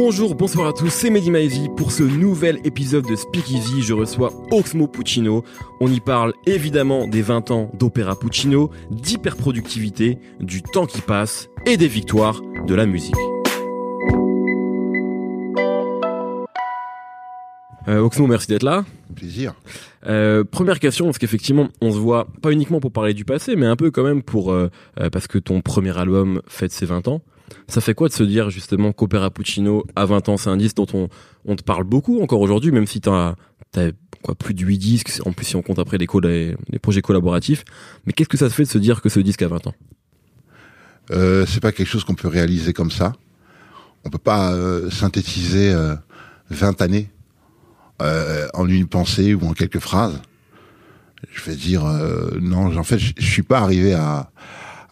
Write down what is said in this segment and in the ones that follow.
Bonjour, bonsoir à tous, c'est Mehdi Maizy. Pour ce nouvel épisode de Speakeasy, je reçois Oxmo Puccino. On y parle évidemment des 20 ans d'Opéra Puccino, d'hyperproductivité, du temps qui passe et des victoires de la musique. Euh, Oxmo, merci d'être là. Plaisir. Euh, première question, parce qu'effectivement, on se voit pas uniquement pour parler du passé, mais un peu quand même pour euh, parce que ton premier album fête ses 20 ans. Ça fait quoi de se dire justement qu'Opéra Puccino à 20 ans, c'est un disque dont on, te parle beaucoup encore aujourd'hui, même si t'as as quoi plus de 8 disques, en plus si on compte après les, projets collaboratifs. Mais qu'est-ce que ça te fait de se dire que ce disque a 20 ans? Euh, C'est pas quelque chose qu'on peut réaliser comme ça. On peut pas euh, synthétiser euh, 20 années euh, en une pensée ou en quelques phrases. Je vais dire euh, non, en fait, je suis pas arrivé à,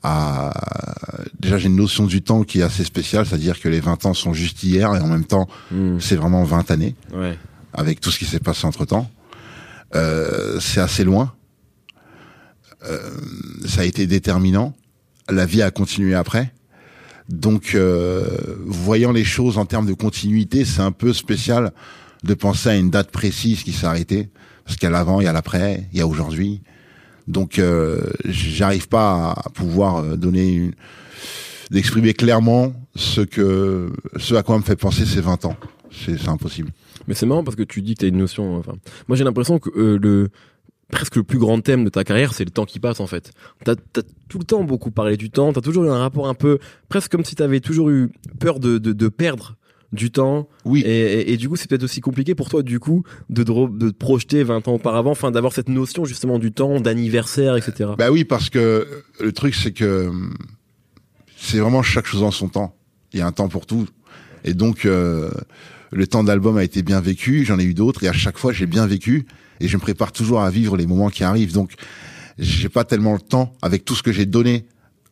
à déjà j'ai une notion du temps qui est assez spéciale, c'est-à-dire que les 20 ans sont juste hier et en même temps Hmm. c'est vraiment 20 années Ouais. avec tout ce qui s'est passé entre temps. Euh, c'est assez loin. Euh, ça a été déterminant. La vie a continué après. Donc, euh, voyant les choses en termes de continuité, c'est un peu spécial de penser à une date précise qui s'est arrêtée. Parce qu'il y a l'avant, il y a l'après, il y a aujourd'hui. Donc, euh, j'arrive pas à pouvoir euh, donner une, d'exprimer clairement ce que, ce à quoi me fait penser ces 20 ans. C'est, impossible. Mais c'est marrant parce que tu dis que t'as une notion. Moi j'ai l'impression que euh, le presque le plus grand thème de ta carrière, c'est le temps qui passe en fait. T'as as tout le temps beaucoup parlé du temps. T'as toujours eu un rapport un peu presque comme si t'avais toujours eu peur de, de perdre du temps. Oui. Et, et, et du coup, c'est peut-être aussi compliqué pour toi du coup de te, de te projeter 20 ans auparavant, enfin d'avoir cette notion justement du temps, d'anniversaire, etc. Bah oui, parce que le truc, c'est que c'est vraiment chaque chose en son temps. Il y a un temps pour tout. Et donc, euh, le temps d'album a été bien vécu, j'en ai eu d'autres, et à chaque fois, j'ai bien vécu, et je me prépare toujours à vivre les moments qui arrivent. Donc, j'ai pas tellement le temps, avec tout ce que j'ai donné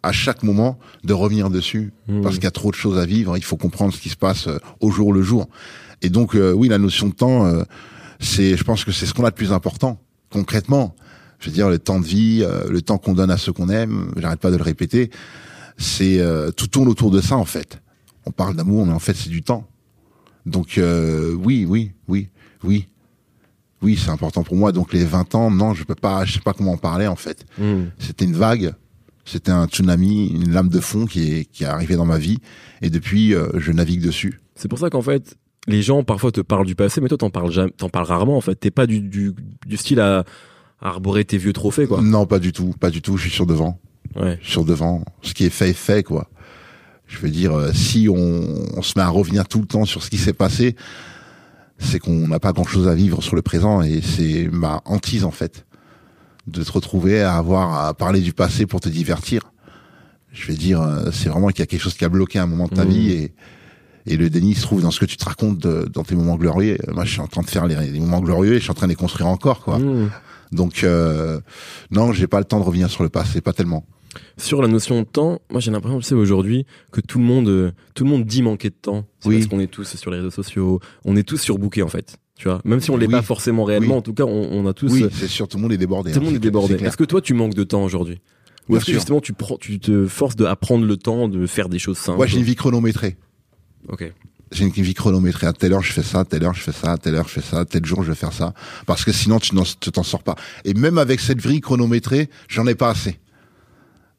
à chaque moment, de revenir dessus, Mmh. parce qu'il y a trop de choses à vivre, il faut comprendre ce qui se passe euh, au jour le jour. Et donc, euh, oui, la notion de temps, euh, c'est, je pense que c'est ce qu'on a de plus important, concrètement. Je veux dire, le temps de vie, euh, le temps qu'on donne à ceux qu'on aime, j'arrête pas de le répéter, c'est tout tourne autour de ça en fait. On parle d'amour, mais en fait c'est du temps. Donc oui, oui, oui, oui, oui, c'est important pour moi. Donc les 20 ans, non, je peux pas, je sais pas comment en parler en fait. Hmm. C'était une vague, c'était un tsunami, une lame de fond qui est qui est arrivée dans ma vie, et depuis euh, je navigue dessus. C'est pour ça qu'en fait, les gens parfois te parlent du passé, mais toi t'en parles jamais, t'en parles rarement en fait. T'es pas du, du, du style à, arborer tes vieux trophées quoi. Non, pas du tout, pas du tout. Je suis sur devant. Ouais. sur devant. Ce qui est fait est fait, quoi. Je veux dire, euh, si on, on se met à revenir tout le temps sur ce qui s'est passé, c'est qu'on n'a pas grand-chose à vivre sur le présent et c'est ma hantise en fait de te retrouver à avoir à parler du passé pour te divertir. Je vais dire, euh, c'est vraiment qu'il y a quelque chose qui a bloqué un moment de ta Mmh. vie et et le déni se trouve dans ce que tu te racontes de- dans tes moments glorieux. Moi, je suis en train de faire les, les moments glorieux et je suis en train de les construire encore, quoi. Hmm. Donc, euh, non, j'ai pas le temps de revenir sur le passé, pas tellement. Sur la notion de temps, moi j'ai l'impression, tu sais, aujourd'hui, que tout le monde, euh, tout le monde dit manquer de temps. Oui. Parce qu'on est tous sur les réseaux sociaux, on est tous surbookés en fait. Tu vois, même si on l'est Oui. pas forcément réellement, Oui. en tout cas, on, on a tous, Oui, euh, c'est sûr, tout le monde est débordé. tout le hein, monde est débordé. Est-ce que toi, tu manques de temps aujourd'hui? Ou est-ce que justement tu prends, tu te forces de apprendre le temps de faire des choses simples? Moi, j'ai une vie chronométrée. Ok. J'ai une vie chronométrée. À telle heure, je fais ça, telle heure, je fais ça, à telle heure, je fais ça, tel jour, je vais faire ça. Parce que sinon, tu t'en sors pas. Et même avec cette vie chronométrée, j'en ai pas assez.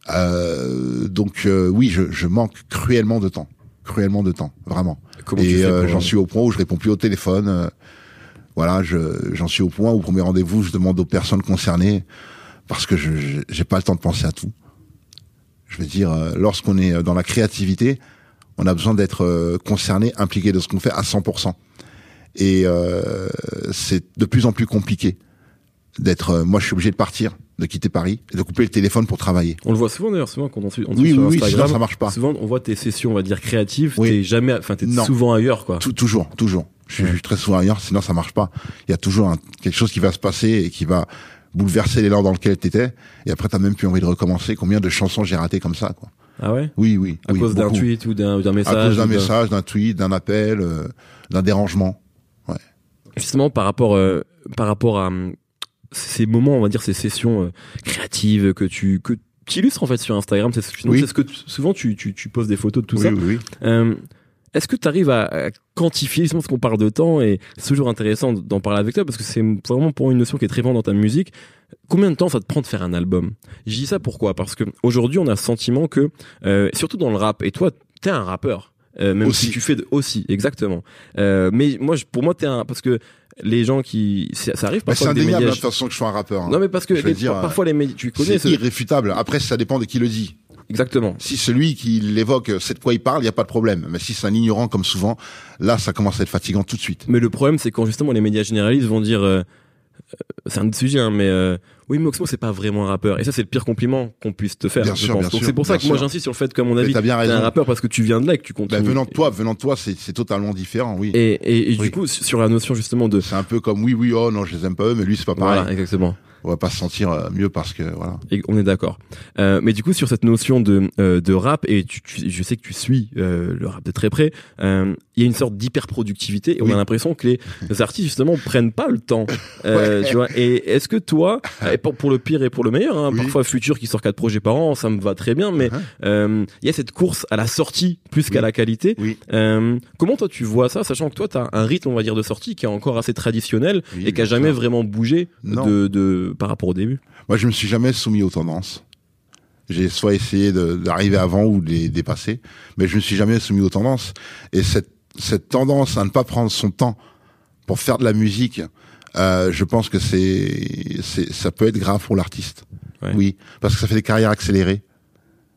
Euh, donc, euh, oui, je, je manque cruellement de temps. Cruellement de temps, vraiment. Comment Et euh, j'en suis au point où je réponds plus au téléphone. Euh, voilà, je j'en suis au point où au premier rendez-vous, je demande aux personnes concernées parce que je j'ai pas le temps de penser à tout. Je veux dire, euh, lorsqu'on est dans la créativité, on a besoin d'être euh, concerné, impliqué de ce qu'on fait à 100%. Et euh, c'est de plus en plus compliqué d'être. euh, moi, je suis obligé de partir, de quitter Paris, et de couper le téléphone pour travailler. On le voit souvent d'ailleurs, souvent quand on suit, on Oui, suit sur oui, sinon ça marche pas. Souvent, on voit tes sessions, on va dire créatives. Oui. T'es jamais, enfin, t'es souvent ailleurs, quoi. Tou- toujours, toujours. Je suis très souvent ailleurs, sinon ça marche pas. Il y a toujours un- quelque chose qui va se passer et qui va bouleverser l'élan dans lequel t'étais, et après t'as même plus envie de recommencer. Combien de chansons j'ai ratées comme ça, quoi. Ah ouais? Oui, oui. À oui, cause d'un tweet ou d'un message À cause d'un message, d'un tweet, d'un appel, euh, d'un dérangement. Justement, par rapport, euh, par rapport à ces moments, on va dire, ces sessions euh, créatives que tu que tu illustres en fait sur Instagram, c'est ce, Oui. ce que souvent tu, tu, tu poses des photos de tout oui, ça. oui, oui. Est-ce que tu arrives à, à quantifier, justement, parce qu'on parle de temps, et c'est toujours intéressant d'en parler avec toi, parce que c'est vraiment pour moi une notion qui est très forte dans ta musique. Combien de temps ça te prend de faire un album? Je dis ça pourquoi? Parce que aujourd'hui, on a le sentiment que, euh, surtout dans le rap, et toi, t'es un rappeur. Euh, même Aussi. si tu fais de, aussi exactement euh, mais moi je- pour moi t'es un parce que les gens qui ça arrive c'est parfois des indéniable, hein, médias de toute façon, que je sois un rappeur. hein. non mais parce que les- dire, parfois les médias tu connais c'est ce... irréfutable. Après, ça dépend de qui le dit. Exactement Si celui qui l'évoque sait de quoi il parle, il n'y a pas de problème. Mais si c'est un ignorant comme souvent, là, ça commence à être fatigant tout de suite. Mais le problème, c'est quand justement les médias généralistes vont dire, euh, euh, c'est un autre sujet, hein, mais euh, oui, mais Oxmo, c'est pas vraiment un rappeur. Et ça, c'est le pire compliment qu'on puisse te faire. Bien je sûr, pense. bien Donc c'est pour ça que moi j'insiste sur le fait, comme avis, t'as bien t'es un rappeur parce que tu viens de là et que tu Bah, continues. venant de toi, venant de toi, c'est c'est totalement différent, oui. Et, et, et Oui. du coup, sur la notion justement de C'est un peu comme oui, oui, oh non, je les aime pas eux, mais lui, c'est pas pareil. voilà, exactement. On va pas se sentir euh, mieux parce que voilà. Et on est d'accord. Euh, mais du coup, sur cette notion de, euh, de rap, et tu, tu- je sais que tu suis euh, le rap de très près, euh, il y a une sorte d'hyper-productivité et on a l'impression que les, les artistes, justement, prennent pas le temps. Euh, Tu vois Et est-ce que toi, et pour, pour le pire et pour le meilleur, hein, Oui. parfois Futur qui sort quatre projets par an, ça me va très bien, mais Uh-huh. euh, il y a cette course à la sortie plus qu'à la qualité. Oui. Euh, comment toi tu vois ça, sachant que toi, tu as un rythme, on va dire, de sortie qui est encore assez traditionnel et qui a jamais vraiment bougé Non. de, de, par rapport au début Moi, je me suis jamais soumis aux tendances. J'ai soit essayé d'arriver avant ou de les dépasser, mais je me suis jamais soumis aux tendances. Et cette, cette tendance à ne pas prendre son temps pour faire de la musique, euh, je pense que c'est, ça peut être grave pour l'artiste. Ouais. Oui, parce que ça fait des carrières accélérées.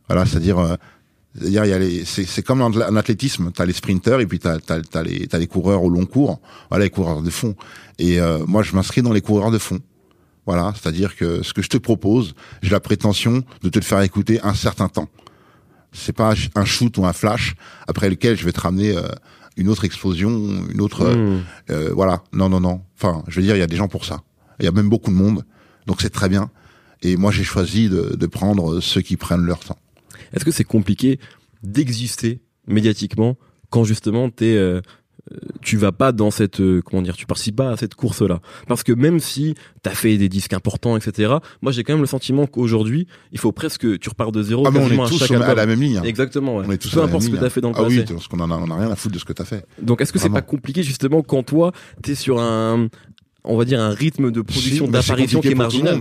Voilà, c'est-à-dire, euh, c'est-à-dire il y a les, c'est, comme en, athlétisme, t'as les sprinteurs et puis t'as, t'as, t'as les, t'as les coureurs au long cours. Voilà, les coureurs de fond. Et euh, moi, je m'inscris dans les coureurs de fond. Voilà, c'est-à-dire que ce que je te propose, j'ai la prétention de te le faire écouter un certain temps. C'est pas un shoot ou un flash après lequel je vais te ramener euh, une autre explosion, une autre. euh, Hmm. euh, voilà, non, non, non. Enfin, je veux dire, il y a des gens pour ça. Il y a même beaucoup de monde, donc c'est très bien. Et moi, j'ai choisi de, de prendre ceux qui prennent leur temps. Est-ce que c'est compliqué d'exister médiatiquement quand justement t'es, euh, euh, tu vas pas dans cette, euh, comment dire, tu participes pas à cette course-là Parce que même si t'as fait des disques importants, etc., moi j'ai quand même le sentiment qu'aujourd'hui, il faut presque, tu repars de zéro Ah, mais on est à tous chaque au- à la même ligne. hein. Exactement, ouais. On est tous Peu à importe ce que t'as fait dans le Ah passé. oui, parce qu'on en a, on a rien à foutre de ce que t'as fait. Donc est-ce que c'est pas compliqué justement quand toi, t'es sur un, on va dire un rythme de production, c'est d'apparition qui est marginal.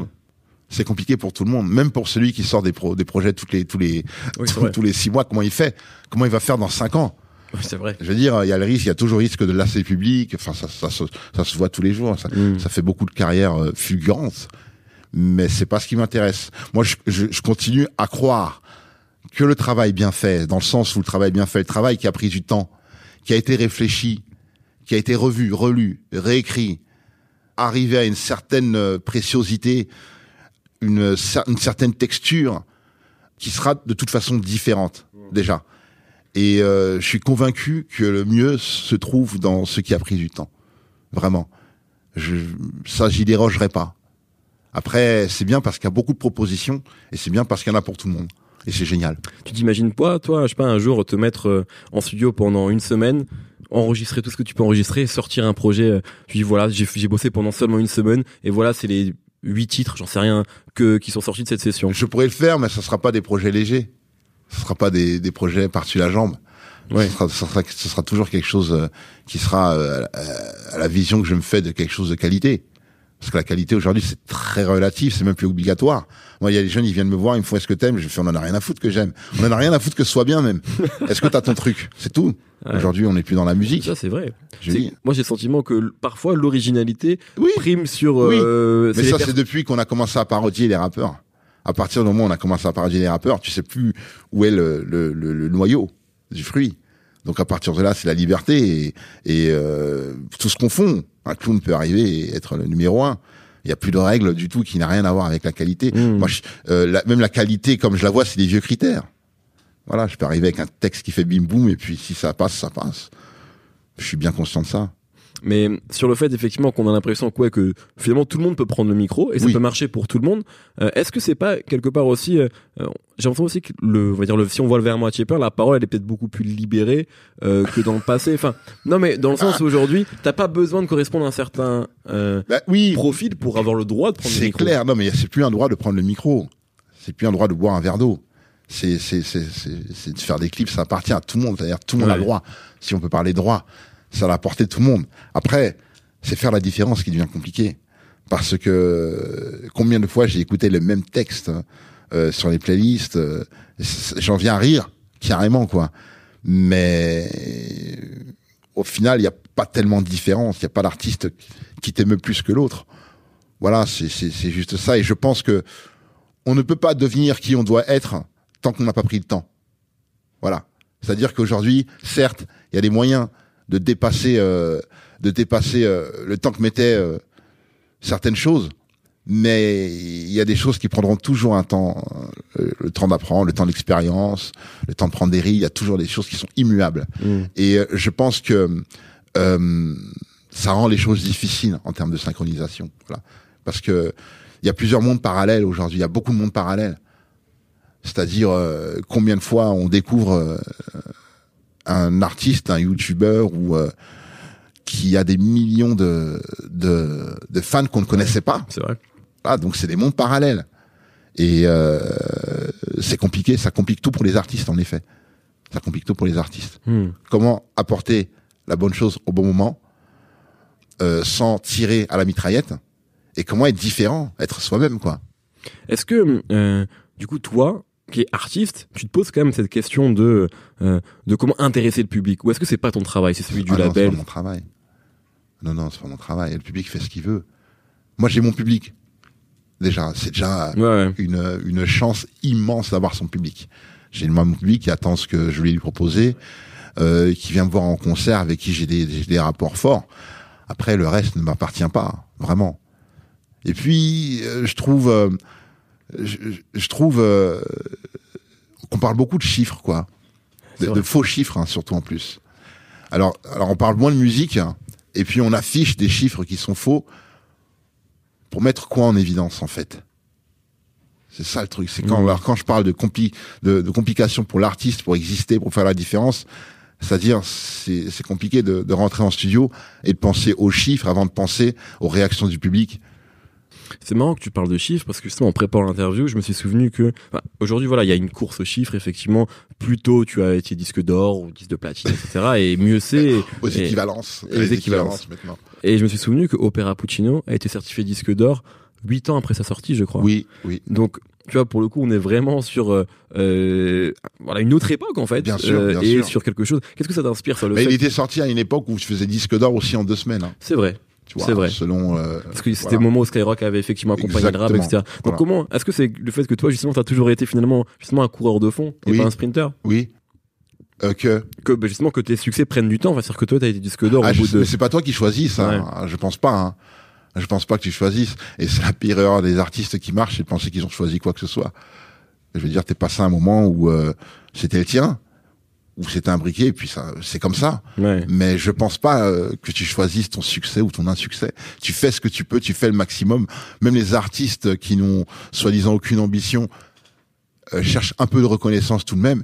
C'est compliqué pour tout le monde, même pour celui qui sort des, pro, des projets toutes les, tous les Oui, tous les six mois. Comment il fait Comment il va faire dans cinq ans? Oui, c'est vrai. Je veux dire, il y a le risque, il y a toujours le risque de lasser le public. Enfin, ça, ça, se- ça se voit tous les jours. Ça, Mm. ça fait beaucoup de carrières euh, fulgurantes, mais c'est pas ce qui m'intéresse. Moi, je, je, je continue à croire que le travail bien fait, dans le sens où le travail bien fait, le travail qui a pris du temps, qui a été réfléchi, qui a été revu, relu, réécrit, arrivé à une certaine euh, préciosité, une, cer- une certaine texture, qui sera de toute façon différente déjà. Et euh, je suis convaincu que le mieux se trouve dans ce qui a pris du temps. Vraiment. Je, ça, j'y dérogerai pas. Après, c'est bien parce qu'il y a beaucoup de propositions et c'est bien parce qu'il y en a pour tout le monde. Et c'est génial. Tu t'imagines pas, toi, je sais pas, un jour te mettre euh, en studio pendant une semaine, enregistrer tout ce que tu peux enregistrer, sortir un projet. euh, tu dis voilà, j'ai j'ai bossé pendant seulement une semaine et voilà, c'est les huit titres, j'en sais rien, que qui sont sortis de cette session. Je pourrais le faire, mais ça sera pas des projets légers. Ce sera pas des, des projets par-dessus la jambe. Ouais. Ce, sera, ce, sera, ce sera toujours quelque chose euh, qui sera euh, à- la vision que je me fais de quelque chose de qualité. Parce que la qualité aujourd'hui c'est très relatif, c'est même plus obligatoire. Moi il y a des jeunes ils viennent me voir, ils me font est-ce que t'aimes? Je fais on en a rien à foutre que j'aime. On en a rien à foutre que ce soit bien même. Est-ce que t'as ton truc? C'est tout. Ouais. Aujourd'hui on n'est plus dans la musique. Ça, c'est vrai. Moi, j'ai le sentiment que parfois l'originalité Oui. prime sur. Oui. euh, Mais ça c'est depuis qu'on a commencé à parodier les rappeurs. À partir du moment où on a commencé à parodier les rappeurs, tu sais plus où est le, le, le, le noyau du fruit. Donc à partir de là, c'est la liberté et, et euh, tout ce qu'on fond. Un clown peut arriver et être le numéro un. Il n'y a plus de règles du tout qui n'a rien à voir avec la qualité. Mm. Moi, je- euh, la- même la qualité, comme je la vois, c'est des vieux critères. Voilà, je peux arriver avec un texte qui fait bim boum et puis si ça passe, ça passe. Je suis bien conscient de ça. Mais sur le fait effectivement qu'on a l'impression quoi que finalement tout le monde peut prendre le micro et ça Oui. peut marcher pour tout le monde. euh, Est-ce que c'est pas quelque part aussi euh, euh, J'ai l'impression aussi que le, on va dire le, si on voit le verre à moitié plein, la parole elle est peut-être beaucoup plus libérée euh, que dans le passé. Enfin, non mais dans le sens où aujourd'hui t'as pas besoin de correspondre à un certain euh, Bah, oui, profil pour avoir le droit de prendre le c'est micro. clair. Non, mais c'est plus un droit de prendre le micro. C'est plus un droit de boire un verre d'eau. C'est, c'est, c'est, c'est, c'est de faire des clips, ça appartient à tout le monde. C'est-à-dire, tout le monde a Ouais. le droit. Si on peut parler droit, ça la portée de tout le monde. Après, c'est faire la différence qui devient compliqué. Parce que euh, combien de fois j'ai écouté le même texte euh, sur les playlists, euh, j'en viens à rire, carrément, quoi. Mais au final, il n'y a pas tellement de différence. Il n'y a pas d'artiste qui t'aime plus que l'autre. Voilà, c'est juste ça. Et je pense que on ne peut pas devenir qui on doit être tant qu'on n'a pas pris le temps. Voilà. C'est-à-dire qu'aujourd'hui, certes, il y a des moyens de dépasser, euh, de dépasser euh, le temps que mettaient euh, certaines choses, mais il y a des choses qui prendront toujours un temps, euh, le temps d'apprendre, le temps d'expérience, le temps de prendre des risques. Il y a toujours des choses qui sont immuables. Mm. Et euh, je pense que euh, ça rend les choses difficiles en termes de synchronisation. Voilà. Parce que il y a plusieurs mondes parallèles aujourd'hui. Il y a beaucoup de mondes parallèles. C'est-à-dire euh, combien de fois on découvre euh, un artiste, un youtubeur ou euh, qui a des millions de, de, de fans qu'on ne connaissait pas. C'est vrai. Ah, donc c'est des mondes parallèles. Et euh, c'est compliqué, ça complique tout pour les artistes en effet. Ça complique tout pour les artistes. Hmm. Comment apporter la bonne chose au bon moment euh, sans tirer à la mitraillette? Et comment être différent, être soi-même quoi? Est-ce que, euh, du coup, toi, qui es artiste, tu te poses quand même cette question de euh, de comment intéresser le public Ou est-ce que c'est pas ton travail, c'est celui du Ah non, c'est label pas mon travail. Non non, c'est pas mon travail. Le public fait ce qu'il veut. Moi j'ai mon public. Déjà, c'est déjà Ouais, une, une chance immense d'avoir son public. J'ai moi, mon public qui attend ce que je vais lui proposer, euh, qui vient me voir en concert, avec qui j'ai des, des rapports forts. Après, le reste ne m'appartient pas, vraiment. Et puis, euh, je trouve, euh, je, je trouve euh, qu'on parle beaucoup de chiffres, quoi, de, faux chiffres, hein, surtout en plus. Alors, alors, on parle moins de musique, hein, et puis on affiche des chiffres qui sont faux pour mettre quoi en évidence, en fait? C'est ça le truc. C'est quand, alors, quand je parle de, compli de, de complications pour l'artiste, pour exister, pour faire la différence, c'est-à-dire c'est c'est compliqué de, de rentrer en studio et de penser aux chiffres avant de penser aux réactions du public. C'est marrant que tu parles de chiffres parce que justement en préparant l'interview, je me suis souvenu que enfin, aujourd'hui voilà, il y a une course aux chiffres effectivement. Plus tôt tu as été disque d'or ou disque de platine, etc. Et mieux c'est. Aux Et- équivalences. et les équivalences. maintenant. Et je me suis souvenu que Opera Puccino a été certifié disque d'or huit ans après sa sortie, je crois. Oui, oui. Donc, tu vois, pour le coup, on est vraiment sur euh, euh, voilà une autre époque en fait, Bien sûr, euh, bien et sûr. sur quelque chose. Qu'est-ce que ça t'inspire sur le Mais il fait était sorti à une époque où je faisais disque d'or aussi en deux semaines. hein, C'est vrai, C'est vrai. Selon. euh, parce que c'était voilà. le moment où Skyrock avait effectivement accompagné le rap, Exactement. etc. Donc Voilà. comment Est-ce que c'est le fait que toi justement, t'as toujours été finalement justement un coureur de fond et Oui. pas un sprinter Oui. Euh, que. Que bah, justement que tes succès prennent du temps, enfin, c'est-à-dire que toi t'as été disque d'or Ah, au bout de. mais c'est pas toi qui choisis ça. hein. Je pense pas. Hein. Je pense pas que tu choisisses. Et c'est la pire erreur des artistes qui marchent, c'est de penser qu'ils ont choisi quoi que ce soit. Je veux dire, t'es passé un moment où euh, c'était le tien, où c'était imbriqué, et puis ça, c'est comme ça. Ouais. Mais je pense pas euh, que tu choisisses ton succès ou ton insuccès. Tu fais ce que tu peux, tu fais le maximum. Même les artistes qui n'ont soi-disant aucune ambition euh, cherchent un peu de reconnaissance tout de même.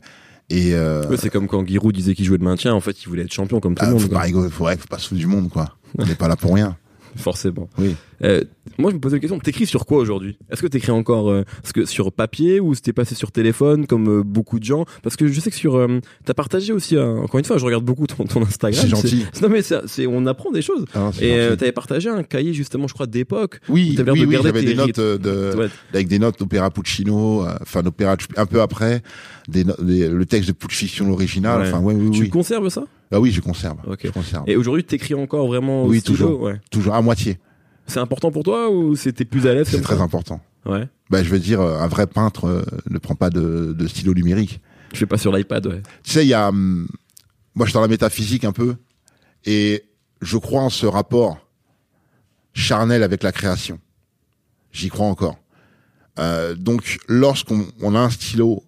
Et euh, Ouais, c'est comme quand Giroud disait qu'il jouait le maintien, en fait, il voulait être champion comme tout ah, le monde. faut quoi. pas rigoler, faut, ouais, faut pas se foutre du monde, quoi. On n'est pas là pour rien. Forcément. Oui. Euh, moi, je me posais une question. T'écris sur quoi aujourd'hui? Est-ce que t'écris encore euh, parce que sur papier ou c'était passé sur téléphone comme euh, beaucoup de gens? Parce que je sais que sur euh, t'as partagé aussi encore une fois, je regarde beaucoup ton, ton Instagram. C'est gentil. Non mais c'est, on apprend des choses. Ah, Et t'avais partagé un cahier justement, je crois, d'époque. Oui, oui, de oui, j'avais des notes rythmes. de, Ouais. avec des notes d'opéra Puccino, enfin d'opéra un peu après, des, no- des- le texte de Puccino. Ouais. Ouais, oui, Tu oui. conserves ça? Ah oui, je conserve. Je conserve. Et aujourd'hui, t'écris encore vraiment au Oui, toujours. Ouais. Toujours à moitié. C'est important pour toi ou c'était plus à l'aise C'est très important. Ouais. Bah, je veux dire, euh, un vrai peintre euh, ne prend pas de, de stylo numérique. Je fais pas sur l'iPad, ouais. Tu sais, il y a, hum, moi, je suis dans la métaphysique un peu, et je crois en ce rapport charnel avec la création. J'y crois encore. Euh, donc, lorsqu'on on a un stylo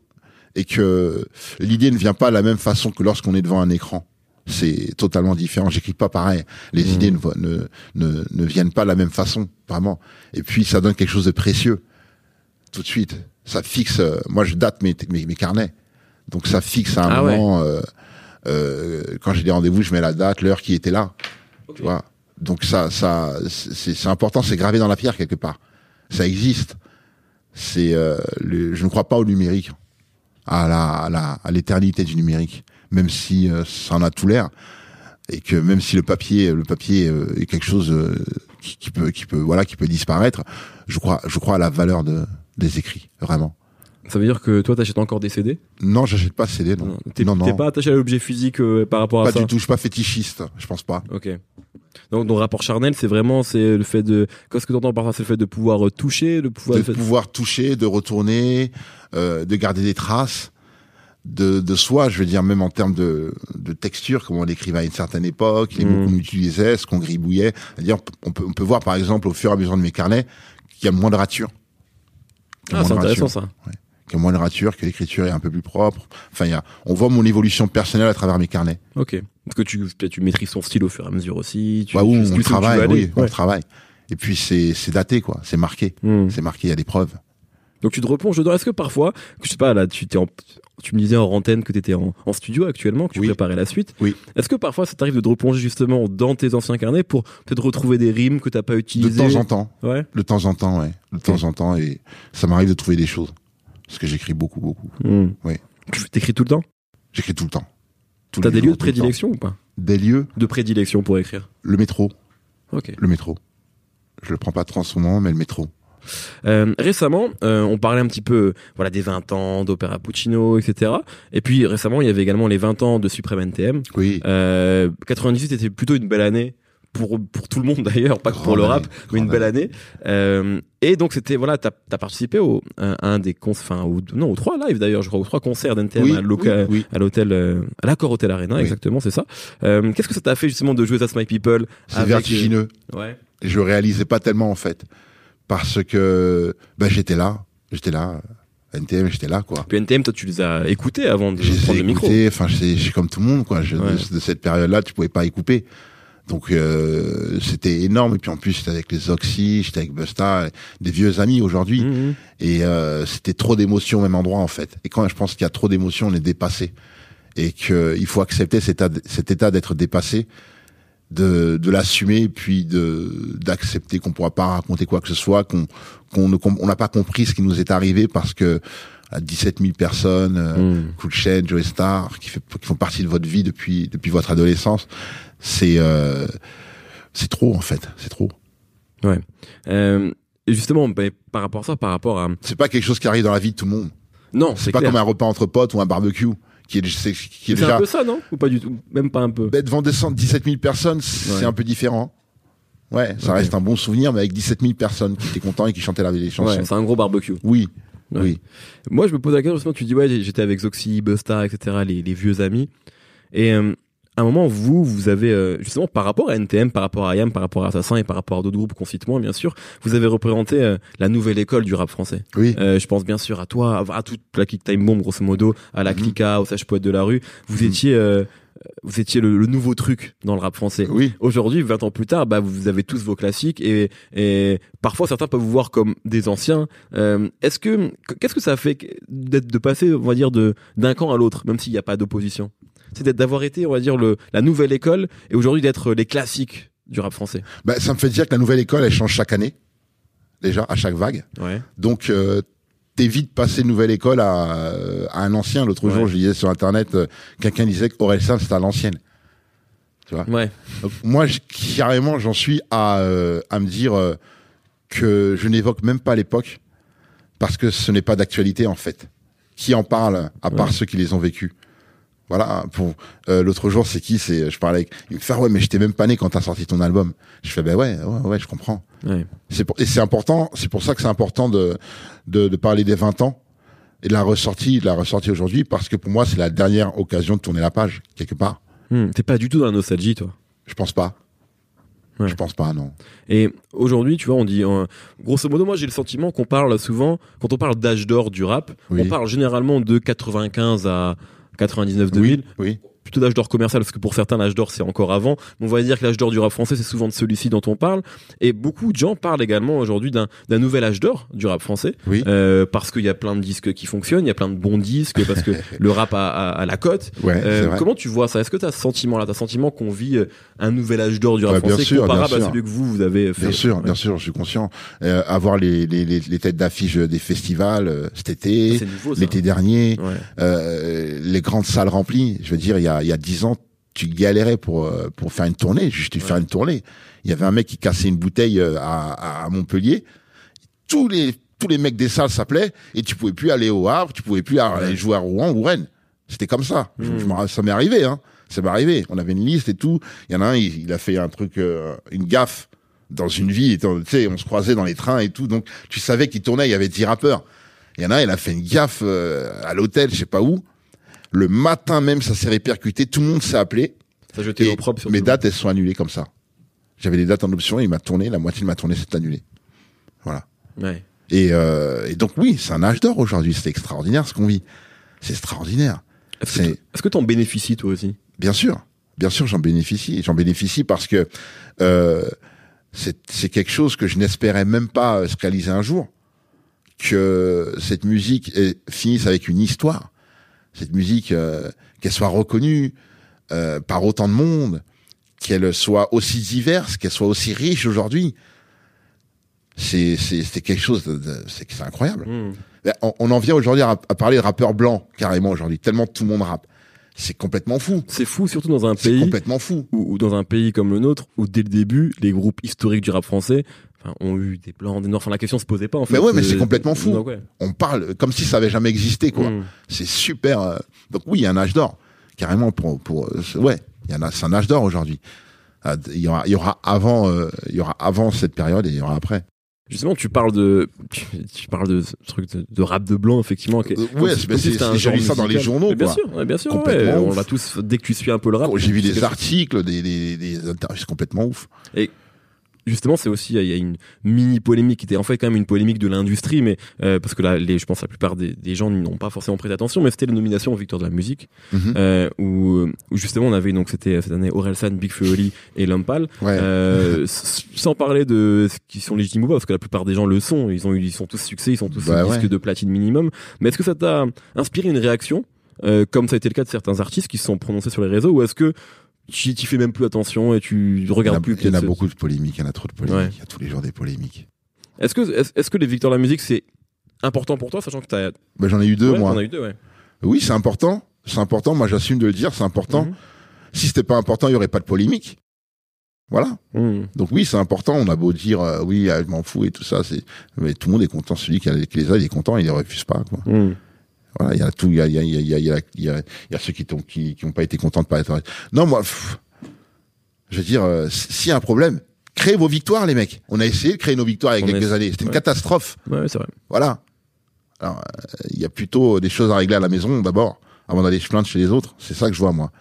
et que l'idée ne vient pas de la même façon que lorsqu'on est devant un écran c'est totalement différent. J'écris pas pareil. Les Mmh. idées ne, vo- ne, ne, ne viennent pas de la même façon, vraiment. Et puis, ça donne quelque chose de précieux. Tout de suite. Ça fixe, euh, moi, je date mes, mes, mes carnets. Donc, ça fixe à un Ah ouais. moment, euh, euh, quand j'ai des rendez-vous, je mets la date, l'heure qui était là. Tu vois? Donc, ça, ça, c'est important, c'est gravé dans la pierre quelque part. Ça existe. C'est, euh, le- je ne crois pas au numérique, à la, à la, à l'éternité du numérique, même si euh, ça en a tout l'air, et que même si le papier, le papier euh, est quelque chose euh, qui, qui peut, qui peut, voilà, qui peut disparaître, je crois, je crois à la valeur de, des écrits, vraiment. Ça veut dire que toi, t'achètes encore des CD Non, j'achète pas CD, non. T'es non, non. t'es pas attaché à l'objet physique euh, par rapport à Pas ça? du tout, je suis pas fétichiste, je pense pas. Ok. Donc, ton rapport charnel, c'est vraiment c'est le fait de. Qu'est-ce que tu entends par ça? C'est le fait de pouvoir toucher, de pouvoir. de pouvoir toucher, de retourner, euh, de garder des traces de, de soi, je veux dire même en termes de, de texture, comment on l'écrivait à une certaine époque, les mots Mm. qu'on utilisait, ce qu'on gribouillait. C'est-à-dire, on peut, on peut voir par exemple au fur et à mesure de mes carnets qu'il y a moins de rature. Qu'il y a Ah, c'est intéressant ça. Qu'il y a moins de rature, que l'écriture est un peu plus propre. Enfin, il y a, on voit mon évolution personnelle à travers mes carnets. Ok. Parce que tu, tu maîtrises ton style au fur et à mesure aussi. Tu, Bah, où tu- on travaille, oui, on travaille. Et puis c'est, c'est daté quoi, c'est marqué, Hmm. c'est marqué, il y a des preuves. Donc tu te replonges dedans. Est-ce que parfois, je sais pas, là, tu t'es en, tu me disais en antenne que tu étais en, en studio actuellement, que tu Oui. préparais la suite. Oui. Est-ce que parfois ça t'arrive de te replonger justement dans tes anciens carnets pour peut-être retrouver des rimes que t'as pas De utilisées? temps en temps. Ouais. De temps en temps, ouais. De temps en temps, et ça m'arrive de trouver des choses. Parce que j'écris beaucoup, beaucoup. Hmm. Oui. Tu t'écris tout le temps? J'écris tout le temps. T'as des jours, lieux de prédilection ou pas? Des lieux? De prédilection pour écrire. Le métro. Ok. Le métro. Je le prends pas trop en ce moment, mais le métro. Euh, récemment, euh, on parlait un petit peu voilà des 20 ans d'Opéra Puccino, etc. Et puis récemment, il y avait également les 20 ans de Supreme NTM. Oui. Euh, 98 était plutôt une belle année pour pour tout le monde d'ailleurs, pas que pour le rap, année, mais une belle année. Euh, et donc c'était voilà, t'as as participé au à un des cons, enfin au, non aux trois lives d'ailleurs, je crois aux trois concerts d'NTM oui, à l'Oca- oui, oui. à l'hôtel euh, à l'Accor Hotel Arena, exactement, c'est ça. Euh, Qu'est-ce que ça t'a fait justement de jouer That's My People C'est vertigineux. Ouais. Je réalisais pas tellement, en fait. Parce que, ben, j'étais là. J'étais là. NTM, j'étais là, quoi. Puis NTM, toi tu les as écoutés avant de J'ai prendre le micro. écouté, enfin, c'est comme tout le monde, quoi. Je, Ouais. de, de cette période-là, tu pouvais pas y couper. Donc, euh, c'était énorme. Et puis, en plus, j'étais avec les Oxy, j'étais avec Busta, des vieux amis aujourd'hui. Mhm. Et euh, c'était trop d'émotions au même endroit en fait. Et quand je pense qu'il y a trop d'émotions, on est dépassé. Et qu'il faut accepter cet état, cet état d'être dépassé, de, de l'assumer, puis de d'accepter qu'on pourra pas raconter quoi que ce soit, qu'on qu'on ne on n'a pas compris ce qui nous est arrivé parce que à 17 000 personnes, euh, Mhm. Cool Chain, Joey Star, qui, fait, qui font partie de votre vie depuis depuis votre adolescence, c'est euh, c'est trop en fait, c'est trop. Ouais. Euh, et justement, bah, par rapport à ça, par rapport à C'est pas quelque chose qui arrive dans la vie de tout le monde. non, C'est c'est pas clair. comme un repas entre potes ou un barbecue qui est, c'est- qui est C'est déjà un peu ça, non? Ou pas du tout? Même pas un peu? Ben, devant des cent- 17 000 personnes, c'est Ouais. un peu différent. Ouais, ça reste un bon souvenir, mais avec 17 000 personnes qui étaient contents et qui chantaient la les chansons. Ouais, c'est un gros barbecue. Oui, Ouais. oui. Moi, je me pose la question, justement, tu dis, ouais, j'étais avec Zoxy, Busta, etc., les, les vieux amis. Et euh, à un moment, vous, vous avez, euh, justement, par rapport à NTM, par rapport à IAM, par rapport à Assassin et par rapport à d'autres groupes qu'on cite moins, bien sûr, vous avez représenté euh, la nouvelle école du rap français. Oui, Euh, je pense bien sûr à toi, à, à toute la Kick Time Bomb, grosso modo, à la Mhm. Clica, au Sage Poète de la rue. Vous Mhm. étiez, euh, vous étiez le, le nouveau truc dans le rap français. oui. Aujourd'hui, 20 ans plus tard, bah, vous avez tous vos classiques et, et parfois certains peuvent vous voir comme des anciens. Euh, Est-ce que qu'est-ce que ça fait d'être de passer, on va dire, de d'un camp à l'autre, même s'il n'y a pas d'opposition? C'est d'être d'avoir été, on va dire, le, la nouvelle école et aujourd'hui d'être les classiques du rap français. Ben, ça me fait dire que la nouvelle école, elle change chaque année. Déjà, à chaque vague. Ouais. Donc, euh, t'évites de passer une nouvelle école à, à un ancien. L'autre Ouais. jour, je lisais sur Internet, euh, quelqu'un disait qu'Orelsan, c'était à l'ancienne. Tu vois? Ouais. Donc, moi, carrément, j'en suis à, euh, à me dire euh, que je n'évoque même pas l'époque parce que ce n'est pas d'actualité en fait. Qui en parle à part Ouais. ceux qui les ont vécus? Voilà. Pour euh, l'autre jour, c'est qui? C'est je parlais avec. Il me fait Ah ouais, mais j'étais même pas né quand t'as sorti ton album. Je fais ben ouais, ouais, ouais, je comprends. Ouais. C'est pour, et c'est important. C'est pour ça que c'est important de, de de parler des 20 ans et de la ressortie, de la ressortie aujourd'hui parce que pour moi, c'est la dernière occasion de tourner la page quelque part. Hmm, T'es pas du tout dans la nostalgie, toi? Je pense pas. Ouais. Je pense pas, non. Et aujourd'hui, tu vois, on dit, euh, grosso modo, moi j'ai le sentiment qu'on parle souvent, quand on parle d'âge d'or du rap, Oui. on parle généralement de 95 à 99 2000. Oui, oui. Plutôt d'âge d'or commercial parce que pour certains l'âge d'or c'est encore avant. Mais on va dire que l'âge d'or du rap français c'est souvent de celui-ci dont on parle. Et beaucoup de gens parlent également aujourd'hui d'un nouvel âge d'or du rap français Oui. euh, parce qu'il y a plein de disques qui fonctionnent, il y a plein de bons disques parce que le rap a, a- a la cote. Ouais, Euh, comment tu vois ça? Est-ce que tu as ce sentiment-là, t'as ce sentiment qu'on vit euh, un nouvel âge d'or du rap bien français sûr, comparable à celui que vous vous avez fait? Bien sûr, Ouais. bien sûr, je suis conscient. Euh, avoir les, les, les, les têtes d'affiche des festivals euh, cet été, l'été dernier, Ouais. euh, les grandes salles remplies. Je veux dire, il y a, il y a 10 ans, tu galérais pour, euh, pour faire une tournée, juste faire une tournée. Il y avait un mec qui cassait une bouteille euh, à, à Montpellier. Tous les, tous les mecs des salles s'appelaient et tu pouvais plus aller au Havre, tu pouvais plus aller jouer à Rouen ou Rennes. C'était comme ça. Je- Mm. je me- ça m'est arrivé, hein. Ça m'est arrivé. On avait une liste et tout. Il y en a un, il, il a fait un truc, euh, une gaffe dans une dans- Tu sais, on se croisait dans les trains et tout. Donc, tu savais qu'il tournait. Il y avait 10 rappeurs. Il y en a un, il a fait une gaffe euh, à l'hôtel, je sais pas où. Le matin même, ça s'est répercuté. Tout le monde s'est appelé. Ça jetait Et l'eau propre sur mes dates, elles sont annulées comme ça. J'avais des dates en option, il m'a tourné, la moitié de ma tournée s'est annulée. Voilà. Ouais. Et, euh, et donc oui, c'est un âge d'or aujourd'hui. C'est extraordinaire ce qu'on vit. C'est extraordinaire. Est-ce que C'est- t- est-ce que t'en bénéficies toi aussi? Bien sûr, bien sûr, j'en bénéficie. J'en bénéficie parce que euh, c'est quelque chose que je n'espérais même pas euh, se réaliser un jour. Que cette musique est- finisse avec une histoire. Cette musique, euh, qu'elle soit reconnue euh, par autant de monde, qu'elle soit aussi diverse, qu'elle soit aussi riche aujourd'hui. C'est c'est c'est quelque chose c'est c'est incroyable. Hmm. Ben, On, on en vient aujourd'hui à, à parler de rappeurs blancs carrément aujourd'hui, tellement tout le monde rappe. C'est complètement fou. C'est fou, surtout dans un C'est pays complètement fou. ou, dans un pays comme le nôtre, où dès le début, les groupes historiques du rap français ont eu des blancs, des noirs. Enfin, la question se posait pas en fait. Mais ouais, mais Euh, c'est complètement fou. donc, ouais. On parle comme si ça avait jamais existé, quoi. Hmm. C'est super. euh, Donc oui, il y a un âge d'or, carrément pour pour. euh, Ouais, il y en a. C'est un âge d'or aujourd'hui. Ah, Il y aura, il y aura avant, euh, il y aura avant cette période et il y aura après. Justement, tu parles de, tu, tu parles de ce truc de, de rap de blanc, effectivement. comme ouais, j'ai genre lu ça dans les journaux, Mais bien quoi. sûr, bien sûr. Complètement ouais, on l'a tous. Dès que tu suis un peu le rap, J'ai vu des articles, des des, des interviews, c'est complètement ouf. Justement c'est aussi il y a une mini polémique qui était en fait quand même une polémique de l'industrie mais euh, parce que là les je pense la plupart des, des gens n'ont pas forcément prêté attention mais c'était la nomination aux victoires de la musique Mhm. euh, où, où justement on avait donc c'était cette année Orelsan Big Flo et Ouais. euh, sans parler de ce qui sont légitimes ou pas parce que la plupart des gens le sont ils ont eu ils sont tous succès ils sont tous Bah au disque ouais. de platine minimum mais est-ce que ça t'a inspiré une réaction euh, comme ça a été le cas de certains artistes qui se sont prononcés sur les réseaux ou est-ce que tu t'y fais même plus attention et tu Il y en regardes a, plus il y en a beaucoup de polémiques, il y en a trop de polémiques. Ouais. Il y a tous les jours des polémiques. Est-ce que, que les victoires de la musique, c'est important pour toi, sachant que t'as. Ben, j'en ai eu deux, Ouais, moi. as eu deux, ouais. Oui, c'est important. C'est important. Moi, j'assume de le dire. C'est important. Mhm. Si c'était pas important, il y aurait pas de polémique. Voilà. Mhm. Donc oui, c'est important. On a beau dire euh, oui, ah, je m'en fous et tout ça, c'est mais tout le monde est content. Celui qui, a- qui les a, il est content, il les refuse pas. Quoi. Mhm. Voilà, il y a tout. Il y a, il y a, il y a, il y y ceux qui n'ont qui, qui ont pas été contents de pas être. Non, moi, pff, je veux dire, euh, s'il y a un problème, créez vos victoires, les mecs. On a essayé de créer nos victoires il y a On quelques a- années. C'était une catastrophe. Ouais, c'est vrai. Voilà. Alors, euh, il y a plutôt des choses à régler à la maison d'abord, avant d'aller se plaindre chez les autres. C'est ça que je vois moi.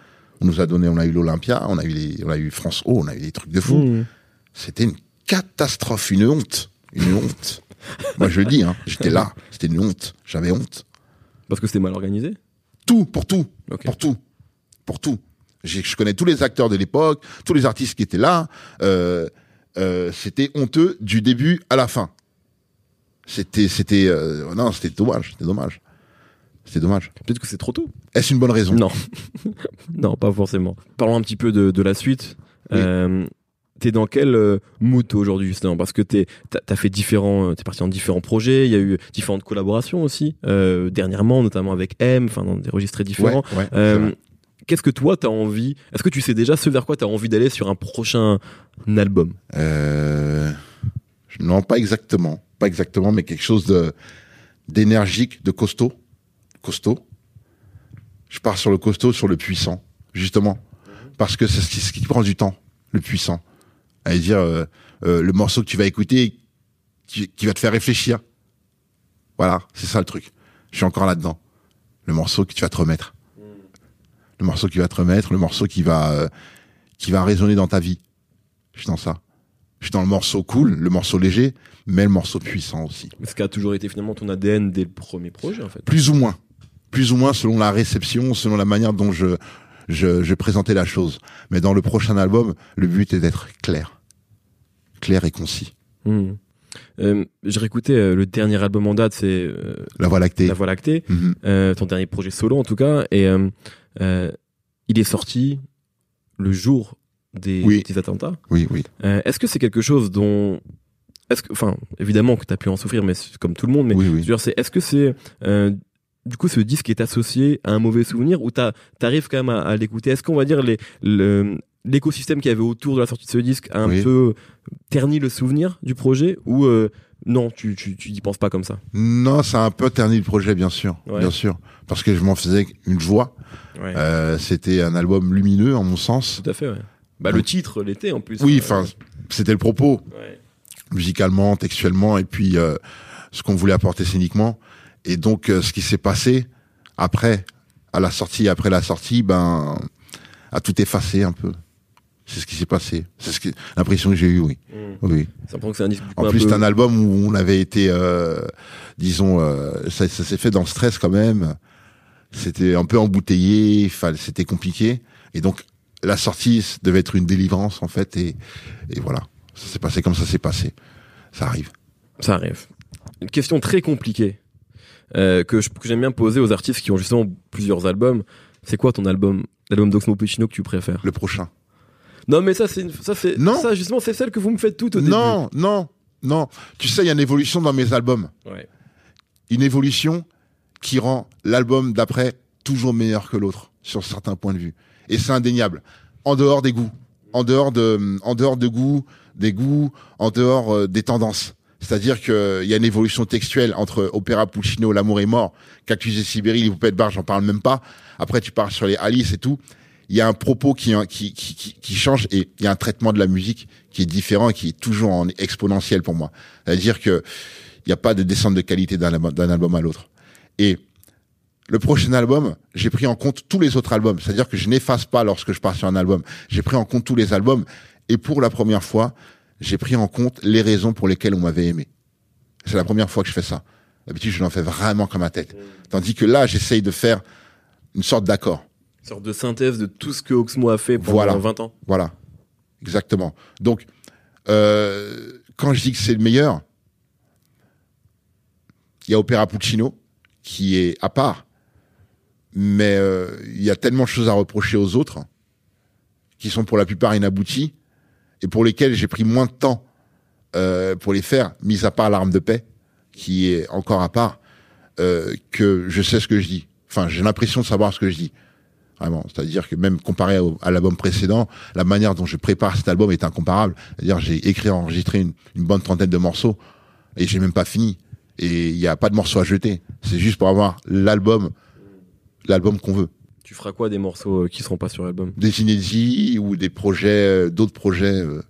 On nous a donné, on a eu l'Olympia, on a eu les, on a eu France O, on a eu des trucs de fou. Mhm. C'était une catastrophe, une honte, une honte. moi je le dis, hein, j'étais là, c'était une honte, j'avais honte. Parce que c'était mal organisé. Tout, pour tout, pour tout, pour tout. Je connais tous les acteurs de l'époque, tous les artistes qui étaient là. Euh, euh, c'était honteux du début à la fin. C'était, c'était, euh, non, c'était dommage, c'était dommage, c'était dommage. Peut-être que c'est trop tôt. Est-ce une bonne raison? Non. non, pas forcément. Parlons un petit peu de, de la suite. Oui. Euh, T'es dans quel euh, mood aujourd'hui justement? Parce que t'es t'as as fait différents, euh, t'es parti dans différents projets. Il y a eu différentes collaborations aussi euh, dernièrement, notamment avec M, enfin dans des registres très différents. ouais, Euh. Qu'est-ce que toi t'as envie Est-ce que tu sais déjà ce vers quoi t'as envie d'aller sur un prochain album? Non, pas exactement, pas exactement, mais quelque chose de d'énergique, de costaud, costaud. Je pars sur le costaud, sur le puissant, justement, parce que c'est ce qui, ce qui prend du temps, le puissant. À dire euh, euh, le morceau que tu vas écouter qui, qui va te faire réfléchir. Voilà, c'est ça le truc. Je suis encore là-dedans. Le morceau que tu vas te remettre. Le morceau qui va te remettre, le morceau qui va euh, qui va résonner dans ta vie. Je suis dans ça. Je suis dans le morceau cool, le morceau léger, mais le morceau puissant aussi. Ce qui a toujours été finalement ton ADN dès le premier projet en fait. Plus ou moins. Plus ou moins selon la réception, selon la manière dont je je, je présentais la chose. Mais dans le prochain album, le but est d'être clair, clair et concis. Hmm. Euh, J'ai réécouté euh, le dernier album en date, c'est euh, La Voie lactée. La Voie lactée, Mhm. euh, ton dernier projet solo en tout cas, et il est sorti le jour des, Oui. des attentats. Oui, oui. Est-ce que c'est quelque chose dont, est-ce que, enfin, évidemment que tu as pu en souffrir, mais comme tout le monde, mais oui, c'est, est-ce que c'est, du coup, ce disque est associé à un mauvais souvenir ou t'arrives quand même à, à l'écouter? Est-ce qu'on va dire les, le- l'écosystème qu'il y avait autour de la sortie de ce disque a un Oui. peu terni le souvenir du projet ou euh, non, tu, tu, tu y penses pas comme ça? Non, ça a un peu terni le projet, bien sûr, Ouais. bien sûr, parce que je m'en faisais une joie. Ouais. Euh, C'était un album lumineux, en mon sens. Tout à fait, ouais. Bah, le titre l'était en plus. Oui, Euh, enfin, c'était le propos, ouais. musicalement, textuellement, et puis euh, ce qu'on voulait apporter scéniquement. Et donc, euh, ce qui s'est passé après, à la sortie, après la sortie, ben, a tout effacé un peu. C'est ce qui s'est passé. C'est ce qui, l'impression que j'ai eue, oui. Mm. Oui. Ça que c'est un En plus, peu- c'est un album où on avait été, euh, disons, euh, ça, ça s'est fait dans le stress quand même. C'était un peu embouteillé, c'était compliqué. Et donc, la sortie devait être une délivrance, en fait. Et, et voilà. Ça s'est passé comme ça s'est passé. Ça arrive. Ça arrive. Une question très compliquée euh, que j'aime bien poser aux artistes qui ont justement plusieurs albums. C'est quoi ton album, l'album d'Oxmo Puccino que tu préfères? Le prochain. Non, mais ça, c'est une- ça, c'est Non. ça justement, c'est celle que vous me faites toutes au Non, non, non. Tu sais, il y a une évolution dans mes albums. début. Ouais. Une évolution qui rend l'album d'après toujours meilleur que l'autre sur certains points de vue. Et c'est indéniable. En dehors des goûts, en dehors de, en dehors de goûts, des goûts, en dehors euh, des tendances. C'est-à-dire qu'il y a une évolution textuelle entre Opéra Puccino, L'amour est mort, Cactus et Sibérie, Les poupées de bar, j'en parle même pas. Après, tu parles sur les Alice et tout. Il y a un propos qui, qui, qui, qui, change et il y a un traitement de la musique qui est différent et qui est toujours en exponentiel pour moi. C'est-à-dire que il n'y a pas de descente de qualité d'un album, d'un album à l'autre. Et le prochain album, j'ai pris en compte tous les autres albums. C'est-à-dire que je n'efface pas lorsque je pars sur un album. J'ai pris en compte tous les albums. Et pour la première fois, j'ai pris en compte les raisons pour lesquelles on m'avait aimé. C'est la première fois que je fais ça. D'habitude, je l'en fais vraiment comme ma tête. Tandis que là, j'essaye de faire une sorte d'accord. Une sorte de synthèse de tout ce que Oxmo a fait pendant Voilà. 20 ans. Voilà. Exactement. Donc, euh, quand je dis que c'est le meilleur, il y a Opéra Puccino, qui est à part, mais euh, il y a tellement de choses à reprocher aux autres, qui sont pour la plupart inabouties, et pour lesquelles j'ai pris moins de temps euh, pour les faire, mis à part l'arme de paix, qui est encore à part, euh, que je sais ce que je dis. Enfin, j'ai l'impression de savoir ce que je dis. Vraiment. C'est-à-dire que même comparé au- à, l'album précédent, la manière dont je prépare cet album est incomparable. C'est-à-dire j'ai écrit, enregistré une, une bonne trentaine de morceaux et j'ai même pas fini. Et il n'y a pas de morceaux à jeter. C'est juste pour avoir l'album, l'album qu'on veut. Tu feras quoi des morceaux euh, qui seront pas sur l'album? Des inédits ou des projets, euh, d'autres projets, euh,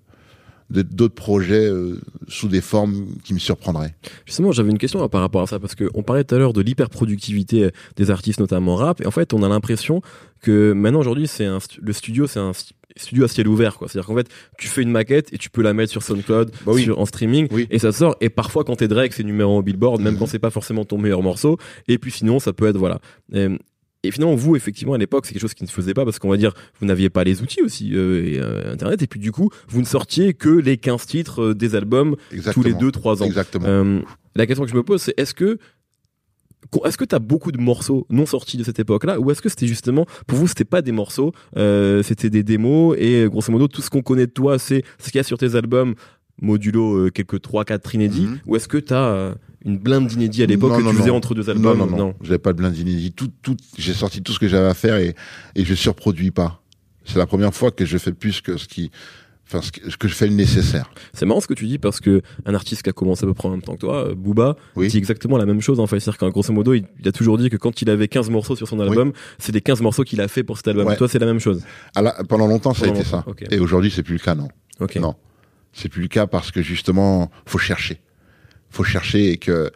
d'autres projets euh, sous des formes qui me surprendraient. Justement, j'avais une question par rapport à ça parce que on parlait tout à l'heure de l'hyperproductivité euh, des artistes, notamment rap, et en fait, on a l'impression que maintenant aujourd'hui, c'est le studio, c'est un stu- studio à ciel ouvert, quoi. C'est-à-dire qu'en fait, tu fais une maquette et tu peux la mettre sur SoundCloud, Bah oui. sur, en streaming, Oui. et ça sort. Et parfois, quand t'es Drake, c'est numéro en Billboard, même Mhm. quand c'est pas forcément ton meilleur morceau. Et puis sinon, ça peut être voilà. Euh, et finalement, vous, effectivement, à l'époque, c'est quelque chose qui ne se faisait pas parce qu'on va dire, vous n'aviez pas les outils aussi, euh, et, euh, Internet, et puis du coup, vous ne sortiez que les 15 titres euh, des albums Exactement. tous les 2-3 ans. Exactement. La question que je me pose, c'est est-ce que est-ce que t'as beaucoup de morceaux non sortis de cette époque-là, ou est-ce que c'était justement pour vous c'était pas des morceaux, c'était des démos et grosso modo tout ce qu'on connaît de toi, c'est ce qu'il y a sur tes albums modulo quelques 3-4 inédits, Mhm. ou est-ce que t'as euh, une blinde d'inédits à l'époque que non, tu faisais non. entre deux albums Non, non, non. J'avais pas de blind inédit. Tout, tout, j'ai sorti tout ce que j'avais à faire et, et je surproduis pas. C'est la première fois que je fais plus que ce qui, enfin, ce que, ce que je fais le nécessaire. C'est marrant ce que tu dis parce que un artiste qui a commencé à peu près en même temps que toi, euh, Booba, Oui. dit exactement la même chose en fait. C'est-à-dire qu'en grosso modo, il, il a toujours dit que quand il avait 15 morceaux sur son album, c'est les 15 morceaux qu'il a fait pour cet album. Ouais. Toi, c'est la même chose. À la- pendant longtemps, ça a été ça. Et aujourd'hui, c'est plus le cas, non. Non. C'est plus le cas parce que justement, faut chercher. Faut chercher et que,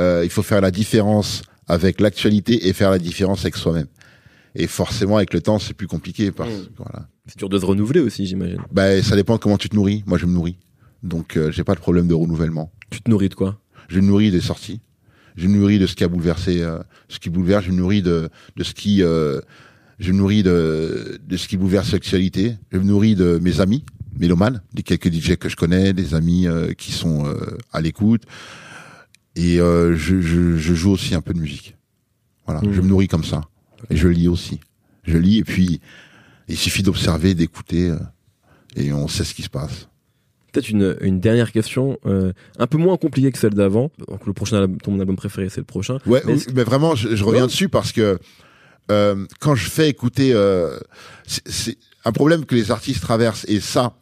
euh, il faut faire la différence avec l'actualité et faire la différence avec soi-même. Et forcément, avec le temps, c'est plus compliqué parce Mm. que, voilà. C'est dur de se renouveler aussi, j'imagine. Ben, ça dépend comment tu te nourris. Moi, je me nourris. Donc, euh, j'ai pas de problème de renouvellement. Tu te nourris de quoi? Je me nourris des sorties. Je me nourris de ce qui a bouleversé, euh, ce qui bouleverse. Je me nourris de, de ce qui, euh, je me nourris de, de ce qui bouleverse l'actualité, je me nourris de mes amis mélomanes, des quelques DJ que je connais, des amis euh, qui sont euh, à l'écoute, et euh, je, je, je, joue aussi un peu de musique. Voilà, Mmh. je me nourris comme ça, et je lis aussi. Je lis, et puis il suffit d'observer, d'écouter, euh, et on sait ce qui se passe. Peut-être une, une dernière question, euh, un peu moins compliquée que celle d'avant. Donc le prochain, album- ton album préféré, c'est le prochain. Ouais, Mais mais, est-ce- vraiment, je, je reviens Ouais. dessus parce que euh, quand je fais écouter, euh, c'est- c'est un problème que les artistes traversent et ça,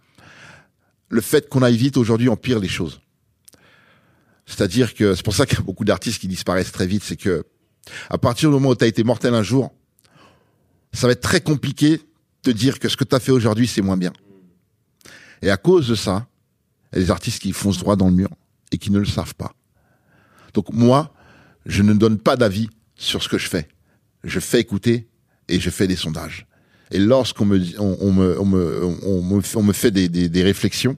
le fait qu'on aille vite aujourd'hui empire les choses. C'est-à-dire que c'est pour ça qu'il y a beaucoup d'artistes qui disparaissent très vite, c'est que à partir du moment où tu as été mortel un jour, ça va être très compliqué de dire que ce que tu as fait aujourd'hui c'est moins bien. Et à cause de ça, il y a des artistes qui foncent droit dans le mur et qui ne le savent pas. Donc moi, je ne donne pas d'avis sur ce que je fais. Je fais écouter et je fais des sondages. Et lorsqu'on me, on, me, on me, on me, on me fait des, des, des réflexions,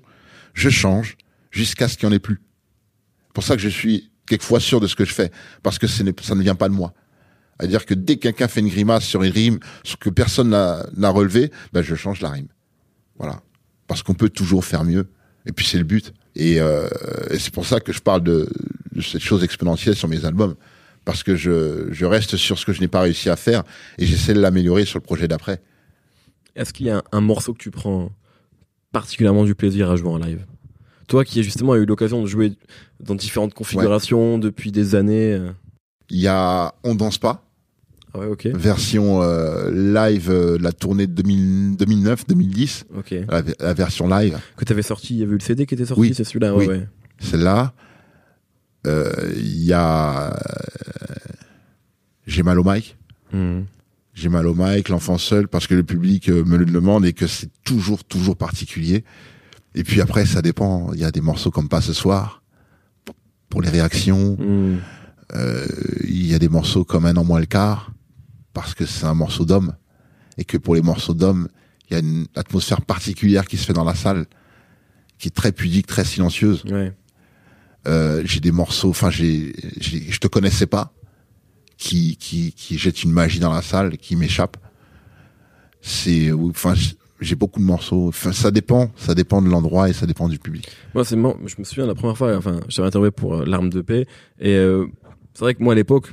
je change jusqu'à ce qu'il n'y en ait plus. Pour ça que je suis quelquefois sûr de ce que je fais, parce que ça ne vient pas de moi. C'est-à-dire que dès que quelqu'un fait une grimace sur une rime, ce que personne n'a relevé, ben je change la rime. Voilà. Parce qu'on peut toujours faire mieux. Et puis c'est le but. Et, euh, et c'est pour ça que je parle de, de cette chose exponentielle sur mes albums. Parce que je, je reste sur ce que je n'ai pas réussi à faire et j'essaie de l'améliorer sur le projet d'après. Est-ce qu'il y a un, morceau que tu prends particulièrement du plaisir à jouer en live Toi qui as justement eu l'occasion de jouer dans différentes configurations depuis des années. euh. Il y a On danse pas, Ah ouais, version euh, live euh, la tournée de 2009-2010, Ok. la, la version live. Que t'avais sorti, il y avait eu le CD qui était sorti, Oui. c'est celui-là, ouais, Oui. ouais. Celle-là, euh, il y a J'ai mal au mic. Mhm. J'ai mal au mic, l'enfant seul, parce que le public euh, me le demande et que c'est toujours, toujours particulier. Et puis après, ça dépend. Il y a des morceaux comme Pas ce soir, pour les réactions. Mhm. Euh, il y a des morceaux comme Un an moins le quart, parce que c'est un morceau d'homme. Et que pour les morceaux d'homme, il y a une atmosphère particulière qui se fait dans la salle, qui est très pudique, très silencieuse. Ouais. Euh, j'ai des morceaux, enfin, j'ai- je te connaissais pas, qui, qui, qui jettent une magie dans la salle, qui m'échappe. C'est, enfin, j'ai beaucoup de morceaux. Enfin, ça dépend, ça dépend de l'endroit et ça dépend du public. Moi, c'est marrant, je me souviens la première fois, enfin, j'avais interviewé pour euh, L'arme de paix, et euh, c'est vrai que moi, à l'époque,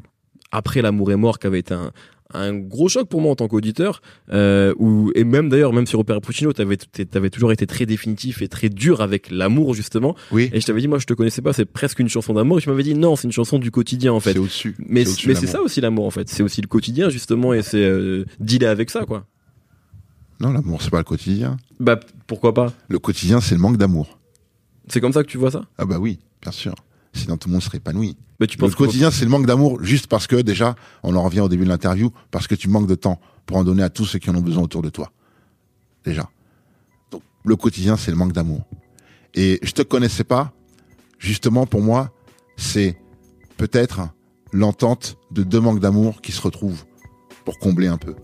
après L'amour est mort, qui avait été un, un gros choc pour moi en tant qu'auditeur, euh, où, et même d'ailleurs, même sur Opéra Puccino, t'avais, t'avais toujours été très définitif et très dur avec l'amour, justement, Oui. et je t'avais dit, moi, je te connaissais pas, c'est presque une chanson d'amour, et tu m'avais dit, non, c'est une chanson du quotidien, en fait. C'est au-dessus. Mais, mais c'est ça aussi l'amour, en fait. C'est aussi le quotidien, justement, et c'est euh, dealer avec ça, quoi. Non, l'amour, c'est pas le quotidien. Bah, pourquoi pas? Le quotidien, c'est le manque d'amour. C'est comme ça que tu vois ça? Ah bah oui, bien sûr. Sinon, tout le monde serait épanoui. bah, tu Le penses quotidien, c'est le manque d'amour, juste parce que, déjà, on en revient au début de l'interview, parce que tu manques de temps pour en donner à tous ceux qui en ont besoin autour de toi. Déjà. Donc, le quotidien, c'est le manque d'amour. Et je te connaissais pas, justement, pour moi, c'est peut-être l'entente de deux manques d'amour qui se retrouvent pour combler un peu.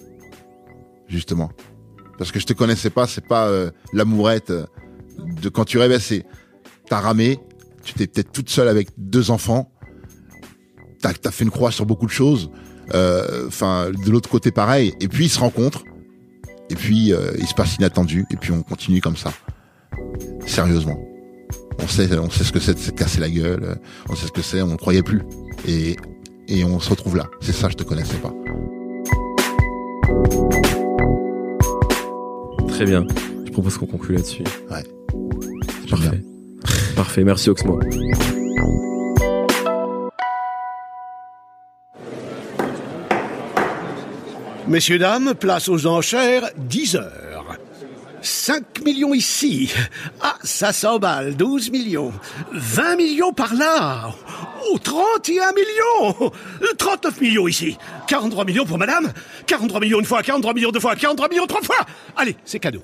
Justement. Parce que je te connaissais pas, c'est pas euh, l'amourette euh, de quand tu rêvais, c'est t'as ramé, tu t'es peut-être toute seule avec deux enfants, t'as as fait une croix sur beaucoup de choses, euh, enfin de l'autre côté pareil, et puis ils se rencontrent, et puis euh, il se passe inattendu, et puis on continue comme ça, sérieusement. On sait, on sait ce que c'est de se casser la gueule, on sait ce que c'est, on ne croyait plus, et et on se retrouve là. C'est ça, je te connaissais pas. Très bien. Je propose qu'on conclue là-dessus. Ouais. Parfait. Parfait. Merci Oxmo. Messieurs, dames, place aux enchères, 10 heures. 5 millions ici. Ah, ça s'emballe, 12 millions. 20 millions par là. Oh, 31 millions. 39 millions ici. 43 millions pour madame. 43 millions une fois, 43 millions deux fois, 43 millions trois fois. Allez, c'est cadeau.